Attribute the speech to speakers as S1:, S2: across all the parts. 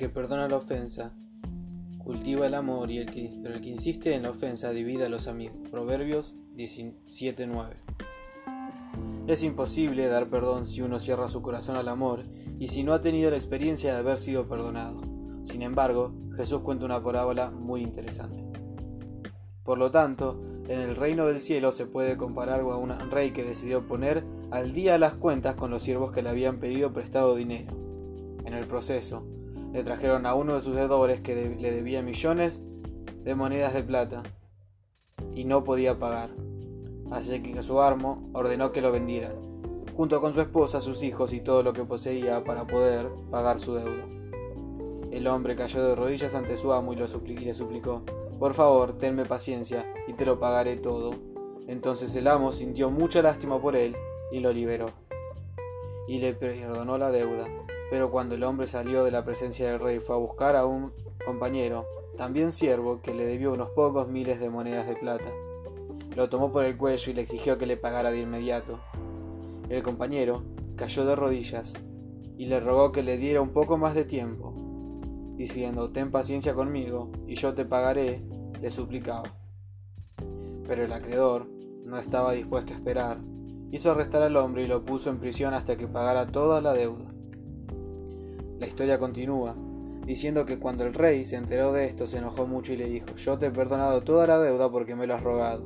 S1: que perdona la ofensa cultiva el amor y el que, insiste en la ofensa divide a los amigos. Proverbios 17:9. Es imposible dar perdón si uno cierra su corazón al amor y si no ha tenido la experiencia de haber sido perdonado. Sin embargo, Jesús cuenta una parábola muy interesante. Por lo tanto, en el reino del cielo se puede comparar a un rey que decidió poner al día las cuentas con los siervos que le habían pedido prestado dinero. En el proceso, le trajeron a uno de sus deudores que le debía millones de monedas de plata y no podía pagar. Así que su armo ordenó que lo vendieran, junto con su esposa, sus hijos y todo lo que poseía para poder pagar su deuda. El hombre cayó de rodillas ante su amo y, lo le suplicó, por favor, tenme paciencia y te lo pagaré todo. Entonces el amo sintió mucha lástima por él y lo liberó. Y le perdonó la deuda. Pero cuando el hombre salió de la presencia del rey fue a buscar a un compañero, también siervo, que le debió unos pocos miles de monedas de plata. Lo tomó por el cuello y le exigió que le pagara de inmediato. El compañero cayó de rodillas y le rogó que le diera un poco más de tiempo, diciendo, ten paciencia conmigo y yo te pagaré, le suplicaba. Pero el acreedor no estaba dispuesto a esperar, hizo arrestar al hombre y lo puso en prisión hasta que pagara toda la deuda. La historia continúa, diciendo que cuando el rey se enteró de esto se enojó mucho y le dijo, yo te he perdonado toda la deuda porque me lo has rogado.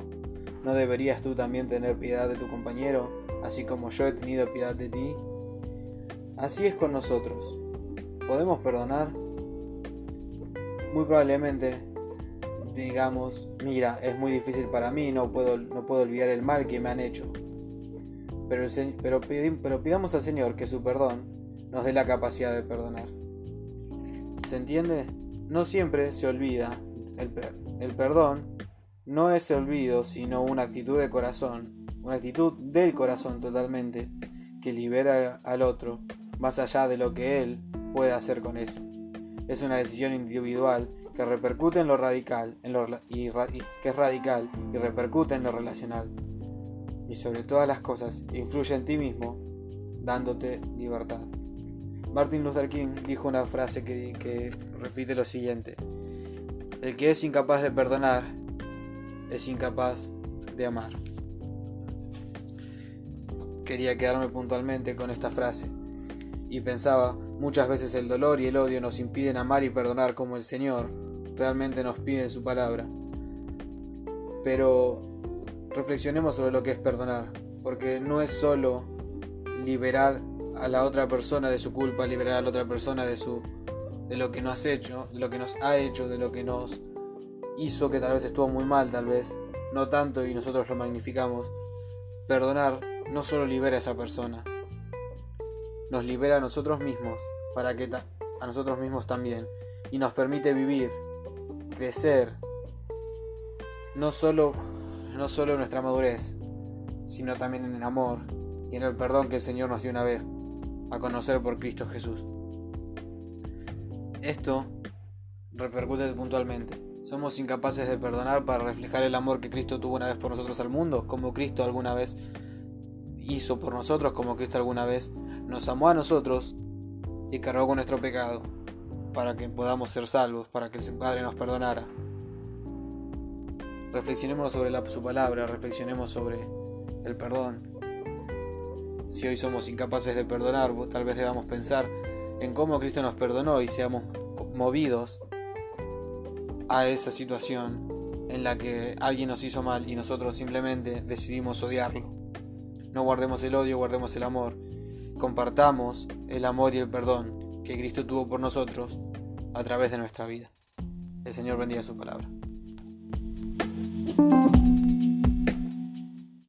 S1: ¿No deberías tú también tener piedad de tu compañero, así como yo he tenido piedad de ti? Así es con nosotros. ¿Podemos perdonar? Muy probablemente digamos, mira, es muy difícil para mí, no puedo, no puedo olvidar el mal que me han hecho. Pero, pero, pero pidamos al Señor que su perdón nos dé la capacidad de perdonar. ¿Se entiende? No siempre se olvida. El, el perdón no es olvido, sino una actitud de corazón, una actitud del corazón totalmente, que libera al otro, más allá de lo que él puede hacer con eso. Es una decisión individual que repercute en lo radical, en lo, y, que es radical y repercute en lo relacional. Y sobre todas las cosas, influye en ti mismo, dándote libertad. Martin Luther King dijo una frase que, repite lo siguiente. El que es incapaz de perdonar es incapaz de amar. Quería quedarme puntualmente con esta frase y pensaba, muchas veces el dolor y el odio nos impiden amar y perdonar como el Señor realmente nos pide en su palabra. Pero reflexionemos sobre lo que es perdonar, porque no es solo liberar a la otra persona de su culpa, liberar a la otra persona de su de lo que nos ha hecho, de lo que nos ha hecho, de lo que nos hizo que tal vez estuvo muy mal, tal vez no tanto y nosotros lo magnificamos. Perdonar no solo libera a esa persona, nos libera a nosotros mismos para que a nosotros mismos también y nos permite vivir, crecer, no solo no solo en nuestra madurez, sino también en el amor y en el perdón que el Señor nos dio una vez a conocer por Cristo Jesús. Esto repercute puntualmente. Somos incapaces de perdonar para reflejar el amor que Cristo tuvo una vez por nosotros al mundo, como Cristo alguna vez hizo por nosotros, como Cristo alguna vez nos amó a nosotros y cargó con nuestro pecado, para que podamos ser salvos, para que el Padre nos perdonara. Reflexionemos sobre la, su palabra, reflexionemos sobre el perdón, si hoy somos incapaces de perdonar, tal vez debamos pensar en cómo Cristo nos perdonó y seamos movidos a esa situación en la que alguien nos hizo mal y nosotros simplemente decidimos odiarlo. No guardemos el odio, guardemos el amor. Compartamos el amor y el perdón que Cristo tuvo por nosotros a través de nuestra vida. El Señor bendiga su palabra. thank you